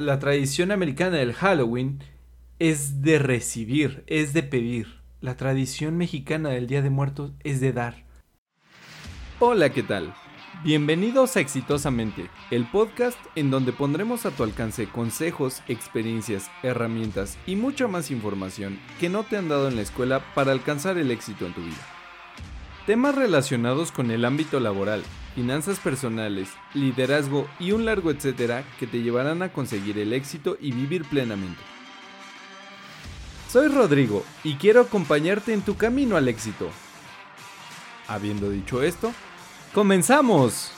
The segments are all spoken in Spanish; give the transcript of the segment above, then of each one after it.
La tradición americana del Halloween es de recibir, es de pedir. La tradición mexicana del Día de Muertos es de dar. Hola, ¿qué tal? Bienvenidos a Exitosamente, el podcast en donde pondremos a tu alcance consejos, experiencias, herramientas y mucha más información que no te han dado en la escuela para alcanzar el éxito en tu vida. Temas relacionados con el ámbito laboral, finanzas personales, liderazgo y un largo etcétera que te llevarán a conseguir el éxito y vivir plenamente. Soy Rodrigo y quiero acompañarte en tu camino al éxito. Habiendo dicho esto, ¡Comenzamos!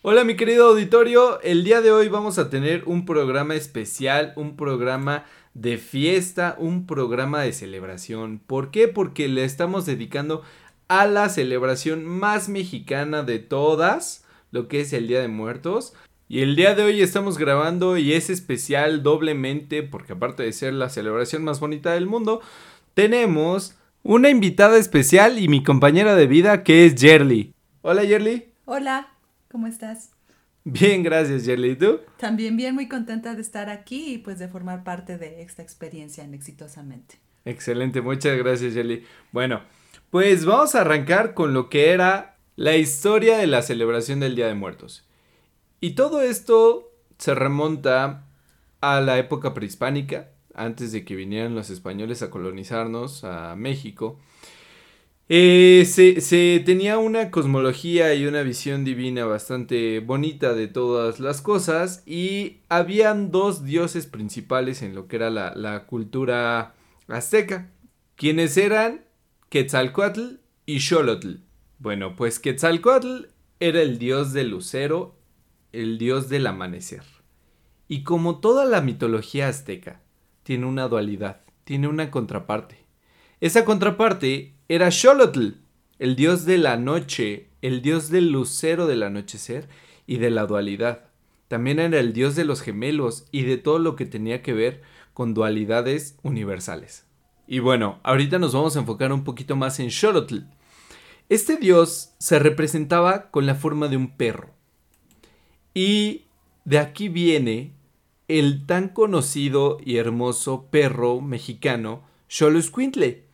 Hola mi querido auditorio, el día de hoy vamos a tener un programa especial, un programa de fiesta, un programa de celebración. ¿Por qué? Porque le estamos dedicando a la celebración más mexicana de todas, lo que es el Día de Muertos. Y el día de hoy estamos grabando y es especial doblemente porque aparte de ser la celebración más bonita del mundo, tenemos una invitada especial y mi compañera de vida que es Yerly. Hola Yerly. Hola, ¿cómo estás? Bien, gracias Yerly. ¿Y tú? También bien, muy contenta de estar aquí y pues de formar parte de esta experiencia en Exitosamente. Excelente, muchas gracias Yerly. Bueno, pues vamos a arrancar con lo que era la historia de la celebración del Día de Muertos. Y todo esto se remonta a la época prehispánica, antes de que vinieran los españoles a colonizarnos a México, eh, se, tenía una cosmología y una visión divina bastante bonita de todas las cosas y habían dos dioses principales en lo que era la, cultura azteca, quienes eran Quetzalcoatl y Xolotl. Bueno, pues Quetzalcoatl era el dios del lucero, el dios del amanecer. Y como toda la mitología azteca, tiene una dualidad, tiene una contraparte. Esa contraparte era Xolotl, el dios de la noche, el dios del lucero del anochecer y de la dualidad. También era el dios de los gemelos y de todo lo que tenía que ver con dualidades universales. Y bueno, ahorita nos vamos a enfocar un poquito más en Xolotl. Este dios se representaba con la forma de un perro. Y de aquí viene el tan conocido y hermoso perro mexicano Xoloscuintle,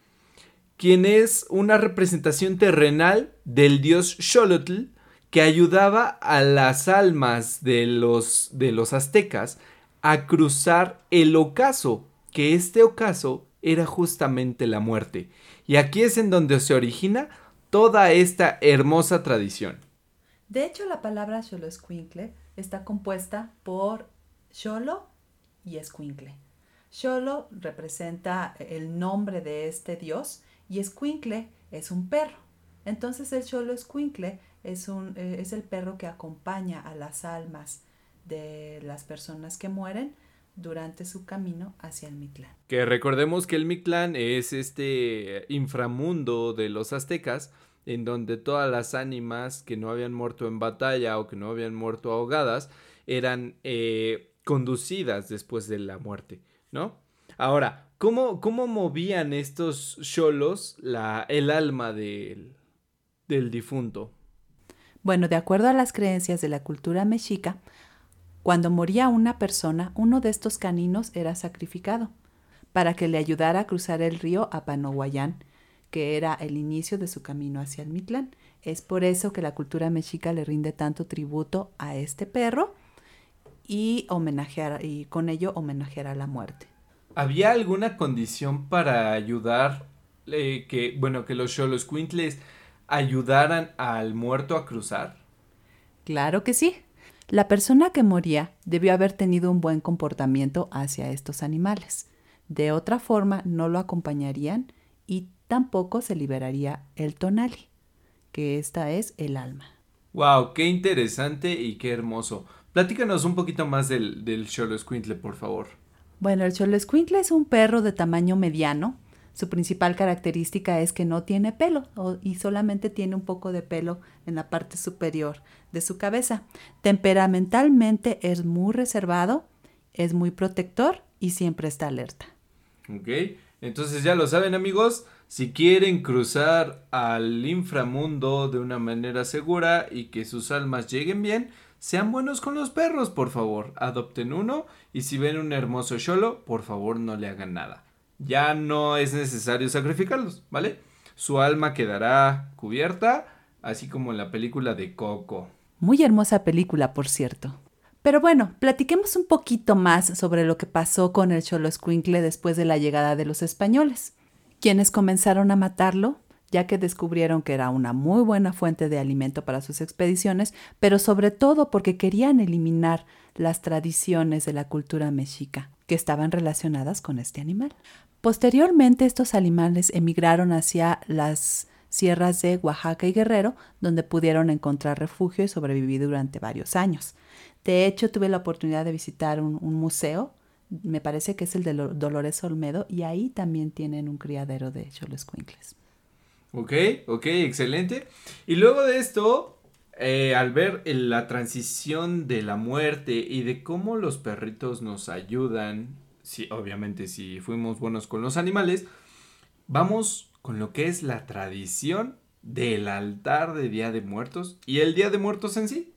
quien es una representación terrenal del dios Xolotl que ayudaba a las almas de los, de los aztecas a cruzar el ocaso, que este ocaso era justamente la muerte. Y aquí es en donde se origina toda esta hermosa tradición. De hecho, la palabra Xoloscuintle está compuesta por Xolo y Escuincle. Xolo representa el nombre de este dios y Escuincle es un perro. Entonces el Xolo Escuincle es, eh, es el perro que acompaña a las almas de las personas que mueren durante su camino hacia el Mictlán. Que recordemos que el Mictlán es este inframundo de los aztecas en donde todas las ánimas que no habían muerto en batalla o que no habían muerto ahogadas eran eh, conducidas después de la muerte, ¿no? Ahora, ¿cómo, cómo movían estos cholos el alma del, del difunto? Bueno, de acuerdo a las creencias de la cultura mexica, cuando moría una persona, uno de estos caninos era sacrificado para que le ayudara a cruzar el río Apanohuayán, que era el inicio de su camino hacia el Mitlán. Es por eso que la cultura mexica le rinde tanto tributo a este perro y homenajear y con ello homenajear a la muerte. ¿Había alguna condición para ayudar eh, que bueno que los Quintles ayudaran al muerto a cruzar? Claro que sí. La persona que moría debió haber tenido un buen comportamiento hacia estos animales. De otra forma no lo acompañarían y tampoco se liberaría el tonali, que esta es el alma. Wow, qué interesante y qué hermoso. Platícanos un poquito más del, del Xoloscuintle, por favor. Bueno, el Xoloscuintle es un perro de tamaño mediano. Su principal característica es que no tiene pelo y solamente tiene un poco de pelo en la parte superior de su cabeza. Temperamentalmente es muy reservado, es muy protector y siempre está alerta. Ok, entonces ya lo saben amigos, Si quieren cruzar al inframundo de una manera segura y que sus almas lleguen bien, sean buenos con los perros, por favor. Adopten uno y si ven un hermoso cholo, por favor no le hagan nada. Ya no es necesario sacrificarlos, ¿vale? Su alma quedará cubierta, así como en la película de Coco. Muy hermosa película, por cierto. Pero bueno, platiquemos un poquito más sobre lo que pasó con el Cholo Squinkle después de la llegada de los españoles, quienes comenzaron a matarlo ya que descubrieron que era una muy buena fuente de alimento para sus expediciones, pero sobre todo porque querían eliminar las tradiciones de la cultura mexica que estaban relacionadas con este animal. Posteriormente estos animales emigraron hacia las sierras de Oaxaca y Guerrero, donde pudieron encontrar refugio y sobrevivir durante varios años. De hecho, tuve la oportunidad de visitar un, museo, me parece que es el de Dolores Olmedo, y ahí también tienen un criadero de choloscuincles. Ok, ok, excelente. Y luego de esto, eh, al ver la transición de la muerte y de cómo los perritos nos ayudan, si, obviamente si fuimos buenos con los animales, vamos con lo que es la tradición del altar de Día de Muertos y el Día de Muertos en sí.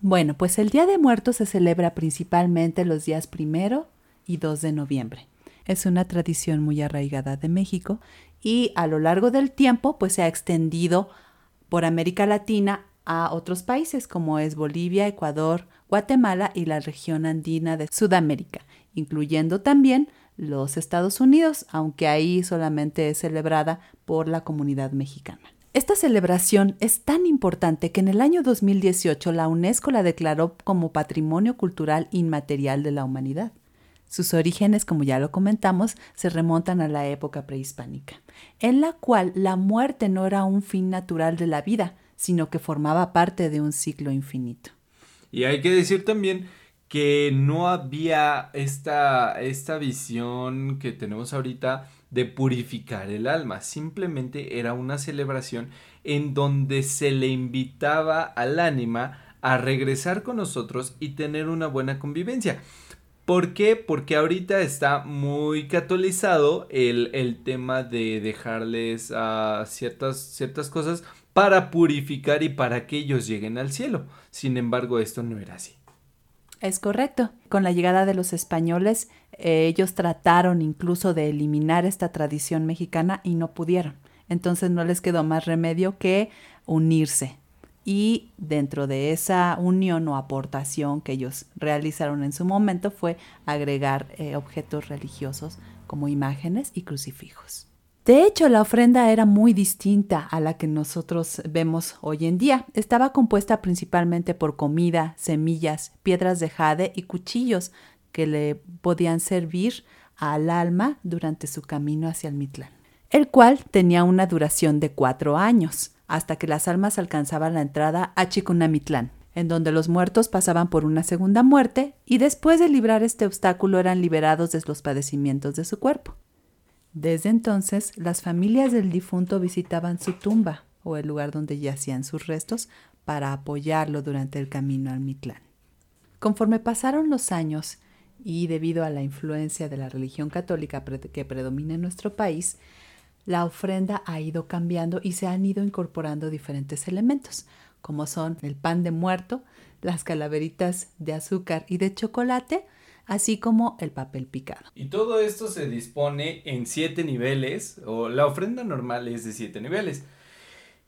Bueno, pues el Día de Muertos se celebra principalmente los días primero y 2 de noviembre. Es una tradición muy arraigada de México y a lo largo del tiempo pues se ha extendido por América Latina a otros países como es Bolivia, Ecuador, Guatemala y la región andina de Sudamérica, incluyendo también los Estados Unidos, aunque ahí solamente es celebrada por la comunidad mexicana. Esta celebración es tan importante que en el año 2018 la UNESCO la declaró como Patrimonio Cultural Inmaterial de la Humanidad. Sus orígenes, como ya lo comentamos, se remontan a la época prehispánica, en la cual la muerte no era un fin natural de la vida, sino que formaba parte de un ciclo infinito. Y hay que decir también que no había esta, esta visión que tenemos ahorita de purificar el alma, simplemente era una celebración en donde se le invitaba al ánima a regresar con nosotros y tener una buena convivencia. ¿Por qué? Porque ahorita está muy catolizado el, tema de dejarles ciertas, ciertas cosas para purificar y para que ellos lleguen al cielo. Sin embargo, esto no era así. Es correcto. Con la llegada de los españoles, eh, ellos trataron incluso de eliminar esta tradición mexicana y no pudieron. Entonces no les quedó más remedio que unirse, y dentro de esa unión o aportación que ellos realizaron en su momento fue agregar eh, objetos religiosos como imágenes y crucifijos. De hecho, la ofrenda era muy distinta a la que nosotros vemos hoy en día. Estaba compuesta principalmente por comida, semillas, piedras de jade y cuchillos que le podían servir al alma durante su camino hacia el Mitlán, el cual tenía una duración de cuatro años hasta que las almas alcanzaban la entrada a Chicunamitlán, en donde los muertos pasaban por una segunda muerte y después de librar este obstáculo eran liberados de los padecimientos de su cuerpo. Desde entonces, las familias del difunto visitaban su tumba o el lugar donde yacían sus restos para apoyarlo durante el camino al Mitlán. Conforme pasaron los años y debido a la influencia de la religión católica que predomina en nuestro país, la ofrenda ha ido cambiando y se han ido incorporando diferentes elementos, como son el pan de muerto, las calaveritas de azúcar y de chocolate, así como el papel picado. Y todo esto se dispone en siete niveles, o la ofrenda normal es de siete niveles.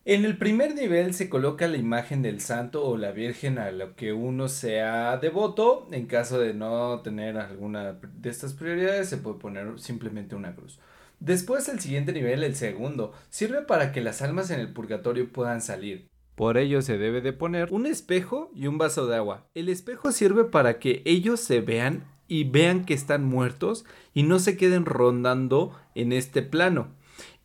En el primer nivel se coloca la imagen del santo o la virgen a lo que uno sea devoto. En caso de no tener alguna de estas prioridades, se puede poner simplemente una cruz. Después el siguiente nivel, el segundo, sirve para que las almas en el purgatorio puedan salir. Por ello se debe de poner un espejo y un vaso de agua. El espejo sirve para que ellos se vean y vean que están muertos y no se queden rondando en este plano.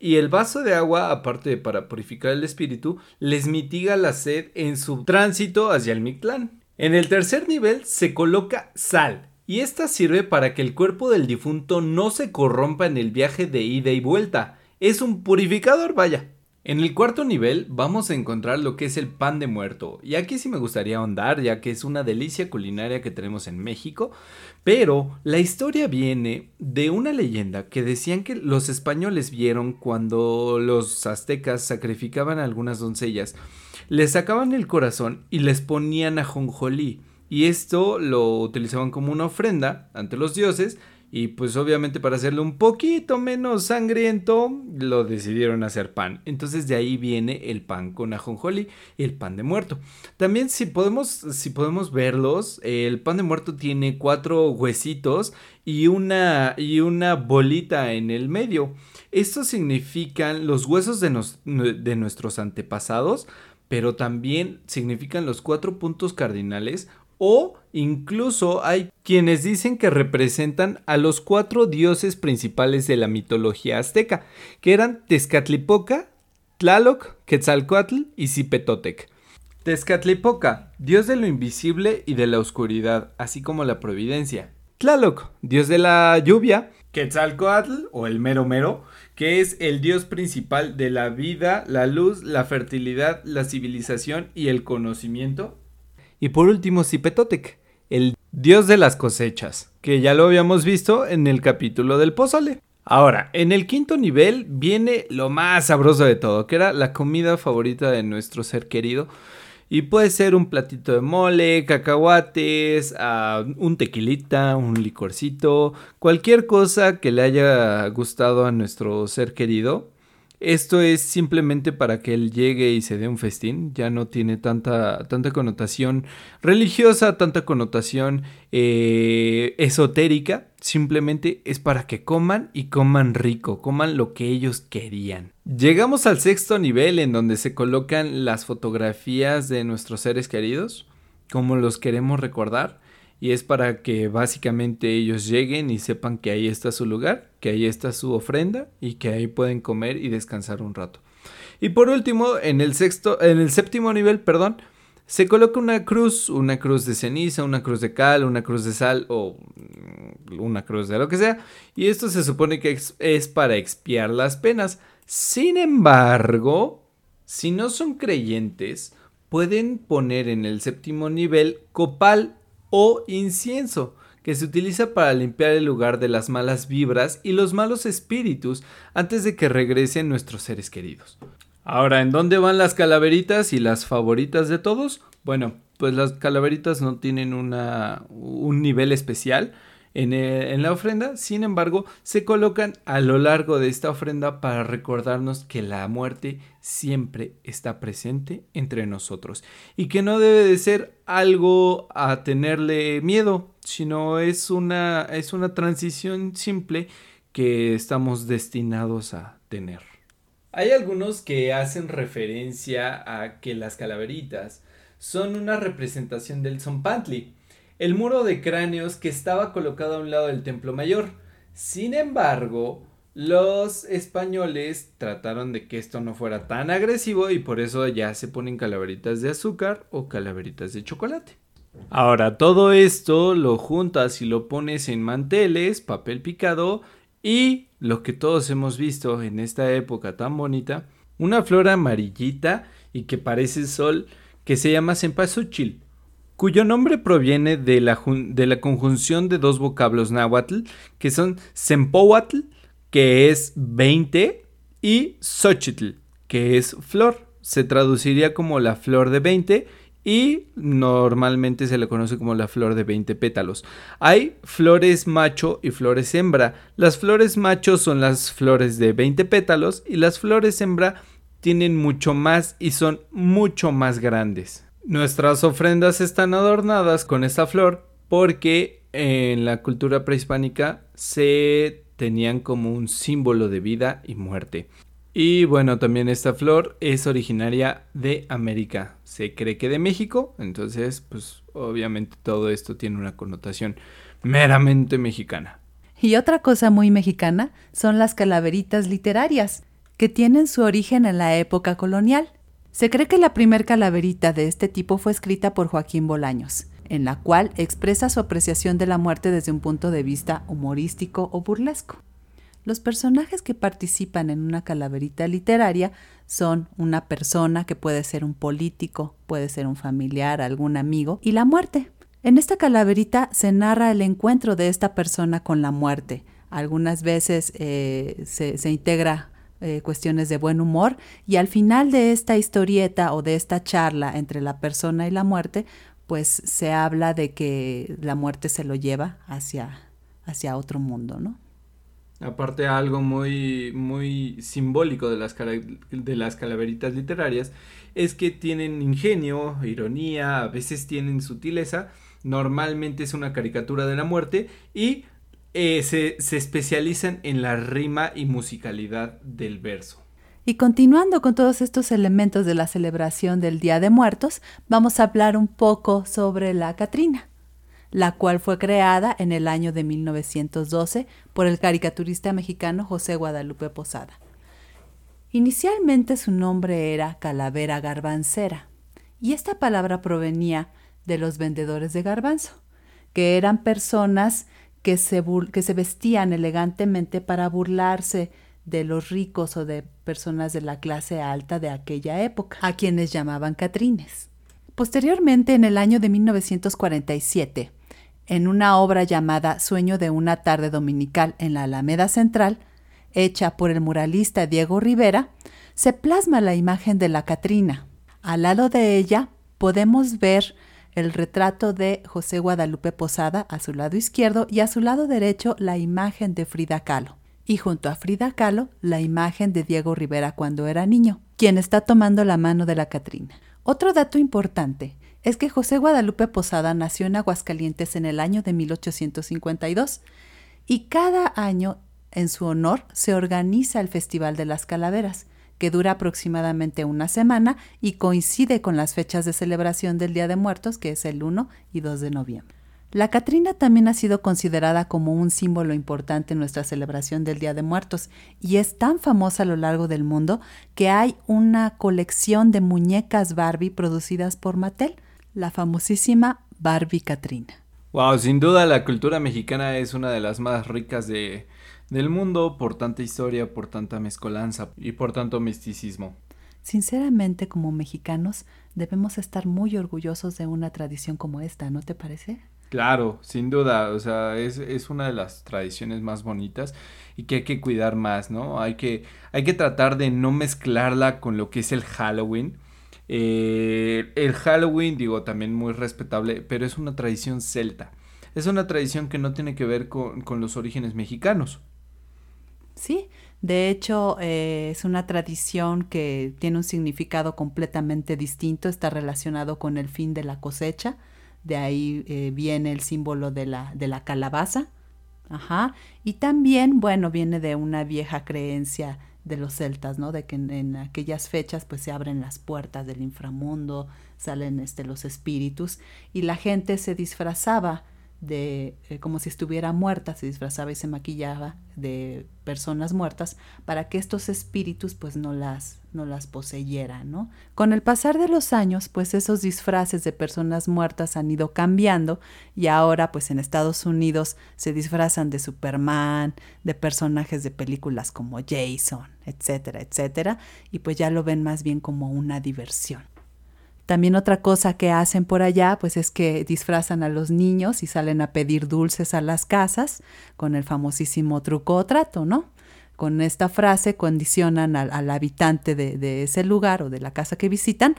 Y el vaso de agua, aparte de para purificar el espíritu, les mitiga la sed en su tránsito hacia el Mictlán. En el tercer nivel se coloca sal, y esta sirve para que el cuerpo del difunto no se corrompa en el viaje de ida y vuelta. Es un purificador, vaya. En el cuarto nivel vamos a encontrar lo que es el pan de muerto. Y aquí sí me gustaría ahondar, ya que es una delicia culinaria que tenemos en México. Pero la historia viene de una leyenda que decían que los españoles vieron cuando los aztecas sacrificaban a algunas doncellas. Les sacaban el corazón y les ponían a jonjolí. Y esto lo utilizaban como una ofrenda ante los dioses y pues obviamente para hacerlo un poquito menos sangriento, lo decidieron hacer pan. Entonces de ahí viene el pan con ajonjoli y el pan de muerto. También si podemos, si podemos verlos, el pan de muerto tiene cuatro huesitos y una, y una bolita en el medio. Estos significan los huesos de, de nuestros antepasados, pero también significan los cuatro puntos cardinales o incluso hay quienes dicen que representan a los cuatro dioses principales de la mitología azteca, que eran Tezcatlipoca, Tlaloc, Quetzalcoatl y Zipetotec. Tezcatlipoca, dios de lo invisible y de la oscuridad, así como la providencia. Tlaloc, dios de la lluvia. Quetzalcoatl, o el mero mero, que es el dios principal de la vida, la luz, la fertilidad, la civilización y el conocimiento. Y por último, Zipetotec, el dios de las cosechas, que ya lo habíamos visto en el capítulo del pozole. Ahora, en el quinto nivel viene lo más sabroso de todo, que era la comida favorita de nuestro ser querido. Y puede ser un platito de mole, cacahuates, ah, un tequilita, un licorcito, cualquier cosa que le haya gustado a nuestro ser querido. Esto es simplemente para que él llegue y se dé un festín, ya no tiene tanta, tanta connotación religiosa, tanta connotación eh, esotérica, simplemente es para que coman y coman rico, coman lo que ellos querían. Llegamos al sexto nivel en donde se colocan las fotografías de nuestros seres queridos, como los queremos recordar y es para que básicamente ellos lleguen y sepan que ahí está su lugar, que ahí está su ofrenda y que ahí pueden comer y descansar un rato. Y por último, en el sexto, en el séptimo nivel, perdón, se coloca una cruz, una cruz de ceniza, una cruz de cal, una cruz de sal o mm, una cruz de lo que sea. Y esto se supone que es para expiar las penas. Sin embargo, si no son creyentes, pueden poner en el séptimo nivel copal o incienso, que se utiliza para limpiar el lugar de las malas vibras y los malos espíritus antes de que regresen nuestros seres queridos. Ahora, ¿en dónde van las calaveritas y las favoritas de todos? Bueno, pues las calaveritas no tienen una, un nivel especial, eh, en, la ofrenda, sin embargo, se colocan a lo largo de esta ofrenda para recordarnos que la muerte siempre está presente entre nosotros y que no debe de ser algo a tenerle miedo, sino es una, es una transición simple que estamos destinados a tener. Hay algunos que hacen referencia a que las calaveritas son una representación del Zompantli, el muro de cráneos que estaba colocado a un lado del templo mayor. Sin embargo, los españoles trataron de que esto no fuera tan agresivo y por eso ya se ponen calaveritas de azúcar o calaveritas de chocolate. Ahora, todo esto lo juntas y lo pones en manteles, papel picado y lo que todos hemos visto en esta época tan bonita, una flor amarillita y que parece sol que se llama cempasúchil cuyo nombre proviene de la, de la conjunción de dos vocablos náhuatl, que son Sempohuatl, que es 20, y Xochitl, que es flor. Se traduciría como la flor de 20 y normalmente se le conoce como la flor de 20 pétalos. Hay flores macho y flores hembra. Las flores macho son las flores de 20 pétalos y las flores hembra tienen mucho más y son mucho más grandes. Nuestras ofrendas están adornadas con esta flor porque en la cultura prehispánica se tenían como un símbolo de vida y muerte. Y bueno, también esta flor es originaria de América. Se cree que de México, entonces pues obviamente todo esto tiene una connotación meramente mexicana. Y otra cosa muy mexicana son las calaveritas literarias, que tienen su origen en la época colonial. Se cree que la primer calaverita de este tipo fue escrita por Joaquín Bolaños, en la cual expresa su apreciación de la muerte desde un punto de vista humorístico o burlesco. Los personajes que participan en una calaverita literaria son una persona que puede ser un político, puede ser un familiar, algún amigo, y la muerte. En esta calaverita se narra el encuentro de esta persona con la muerte. Algunas veces eh, se, integra eh, cuestiones de buen humor y al final de esta historieta o de esta charla entre la persona y la muerte, pues se habla de que la muerte se lo lleva hacia, hacia otro mundo, ¿no? Aparte algo muy, muy simbólico de las, de las calaveritas literarias es que tienen ingenio, ironía, a veces tienen sutileza, normalmente es una caricatura de la muerte y eh, se, se especializan en la rima y musicalidad del verso. Y continuando con todos estos elementos de la celebración del Día de Muertos, vamos a hablar un poco sobre la Catrina la cual fue creada en el año de 1912 por el caricaturista mexicano José Guadalupe Posada. Inicialmente su nombre era Calavera Garbancera, y esta palabra provenía de los vendedores de garbanzo, que eran personas que se, que se vestían elegantemente para burlarse de los ricos o de personas de la clase alta de aquella época, a quienes llamaban catrines. Posteriormente, en el año de 1947, en una obra llamada Sueño de una tarde dominical en la Alameda Central, hecha por el muralista Diego Rivera, se plasma la imagen de la Catrina. Al lado de ella podemos ver el retrato de José Guadalupe Posada a su lado izquierdo y a su lado derecho la imagen de Frida Kahlo. Y junto a Frida Kahlo la imagen de Diego Rivera cuando era niño, quien está tomando la mano de la Catrina. Otro dato importante es que José Guadalupe Posada nació en Aguascalientes en el año de 1852 y cada año en su honor se organiza el Festival de las Calaveras, que dura aproximadamente una semana y coincide con las fechas de celebración del Día de Muertos, que es el 1 y 2 de noviembre. La Catrina también ha sido considerada como un símbolo importante en nuestra celebración del Día de Muertos y es tan famosa a lo largo del mundo que hay una colección de muñecas Barbie producidas por Mattel, la famosísima Barbie Catrina. Wow, sin duda la cultura mexicana es una de las más ricas de, del mundo por tanta historia, por tanta mezcolanza y por tanto misticismo. Sinceramente, como mexicanos, debemos estar muy orgullosos de una tradición como esta, ¿no te parece? Claro, sin duda, o sea, es, es, una de las tradiciones más bonitas y que hay que cuidar más, ¿no? Hay que, hay que tratar de no mezclarla con lo que es el Halloween, eh, el Halloween, digo, también muy respetable, pero es una tradición celta. Es una tradición que no tiene que ver con, los orígenes mexicanos. Sí, de hecho eh, es una tradición que tiene un significado completamente distinto, está relacionado con el fin de la cosecha, de ahí eh, viene el símbolo de la, de la calabaza, Ajá. Y también, bueno, viene de una vieja creencia de los celtas, ¿no? De que en, aquellas fechas pues se abren las puertas del inframundo, salen este, los espíritus y la gente se disfrazaba de eh, como si estuviera muerta, se disfrazaba y se maquillaba de personas muertas para que estos espíritus pues no las no las poseyeran, ¿no? Con el pasar de los años, pues esos disfraces de personas muertas han ido cambiando y ahora pues en Estados Unidos se disfrazan de Superman, de personajes de películas como Jason, etcétera, etcétera, y pues ya lo ven más bien como una diversión. También otra cosa que hacen por allá, pues es que disfrazan a los niños y salen a pedir dulces a las casas con el famosísimo truco o trato, ¿no? Con esta frase condicionan al, habitante de, ese lugar o de la casa que visitan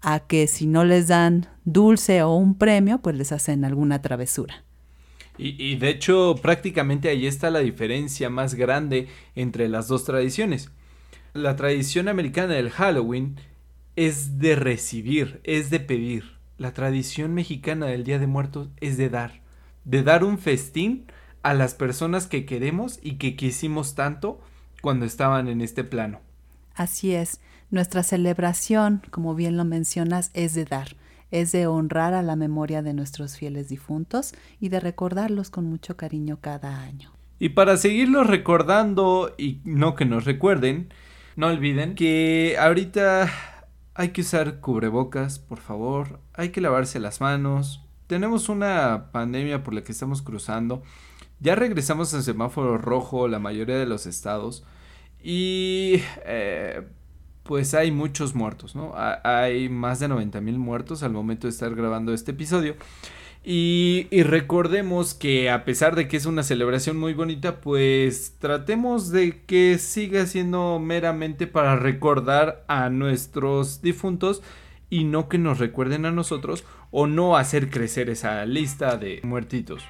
a que si no les dan dulce o un premio, pues les hacen alguna travesura. Y, y de hecho, prácticamente ahí está la diferencia más grande entre las dos tradiciones. La tradición americana del Halloween es de recibir, es de pedir. La tradición mexicana del Día de Muertos es de dar, de dar un festín a las personas que queremos y que quisimos tanto cuando estaban en este plano. Así es, nuestra celebración, como bien lo mencionas, es de dar, es de honrar a la memoria de nuestros fieles difuntos y de recordarlos con mucho cariño cada año. Y para seguirlos recordando y no que nos recuerden, no olviden que ahorita hay que usar cubrebocas, por favor. Hay que lavarse las manos. Tenemos una pandemia por la que estamos cruzando. Ya regresamos al semáforo rojo la mayoría de los estados. Y eh, pues hay muchos muertos, ¿no? Hay más de 90 mil muertos al momento de estar grabando este episodio. Y, recordemos que a pesar de que es una celebración muy bonita, pues tratemos de que siga siendo meramente para recordar a nuestros difuntos y no que nos recuerden a nosotros o no hacer crecer esa lista de muertitos.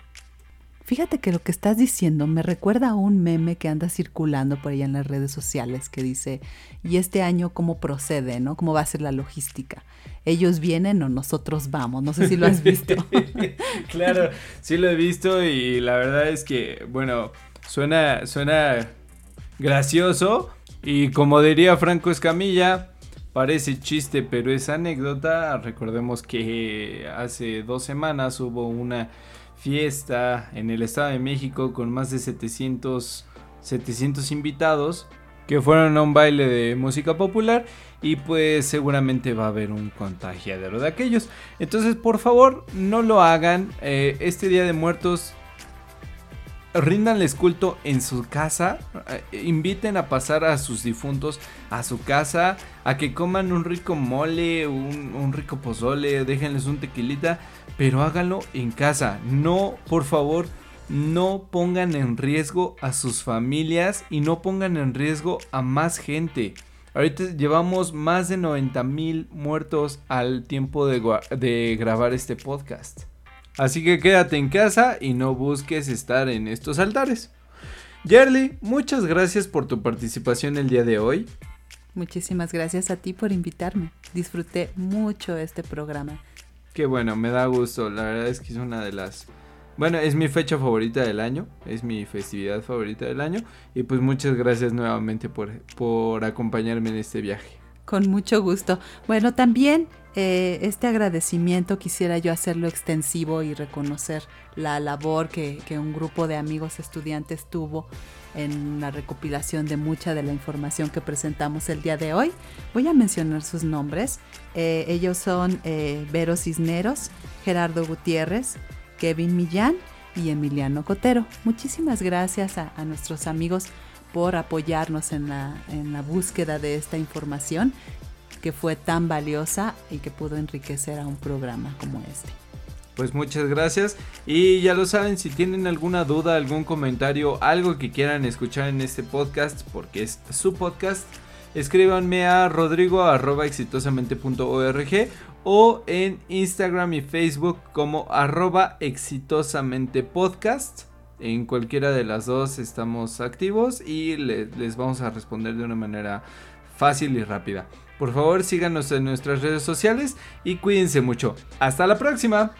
Fíjate que lo que estás diciendo me recuerda a un meme que anda circulando por allá en las redes sociales que dice, ¿y este año cómo procede, no? ¿Cómo va a ser la logística? ¿Ellos vienen o nosotros vamos? No sé si lo has visto. claro, sí lo he visto y la verdad es que, bueno, suena, suena gracioso y como diría Franco Escamilla, parece chiste pero es anécdota. Recordemos que hace dos semanas hubo una fiesta en el Estado de México con más de 700, 700 invitados que fueron a un baile de música popular y pues seguramente va a haber un contagiadero de aquellos. Entonces por favor no lo hagan. Eh, este Día de Muertos ríndanles culto en su casa, eh, inviten a pasar a sus difuntos a su casa, a que coman un rico mole, un, un, rico pozole, déjenles un tequilita, pero háganlo en casa. No, por favor, no pongan en riesgo a sus familias y no pongan en riesgo a más gente. Ahorita llevamos más de 90 mil muertos al tiempo de, de grabar este podcast. Así que quédate en casa y no busques estar en estos altares. Yerly, muchas gracias por tu participación el día de hoy. Muchísimas gracias a ti por invitarme. Disfruté mucho este programa. Qué bueno, me da gusto. La verdad es que es una de las... Bueno, es mi fecha favorita del año, es mi festividad favorita del año y pues muchas gracias nuevamente por, por acompañarme en este viaje. Con mucho gusto. Bueno, también eh, este agradecimiento quisiera yo hacerlo extensivo y reconocer la labor que, un grupo de amigos estudiantes tuvo en la recopilación de mucha de la información que presentamos el día de hoy. Voy a mencionar sus nombres. Eh, ellos son eh, Vero Cisneros, Gerardo Gutiérrez, Kevin Millán y Emiliano Cotero. Muchísimas gracias a, nuestros amigos por apoyarnos en la, en la búsqueda de esta información que fue tan valiosa y que pudo enriquecer a un programa como este. Pues muchas gracias y ya lo saben, si tienen alguna duda, algún comentario, algo que quieran escuchar en este podcast, porque es su podcast, escríbanme a rodrigo.exitosamente.org o en Instagram y Facebook como arroba. En cualquiera de las dos estamos activos y les vamos a responder de una manera fácil y rápida. Por favor, síganos en nuestras redes sociales y cuídense mucho. Hasta la próxima.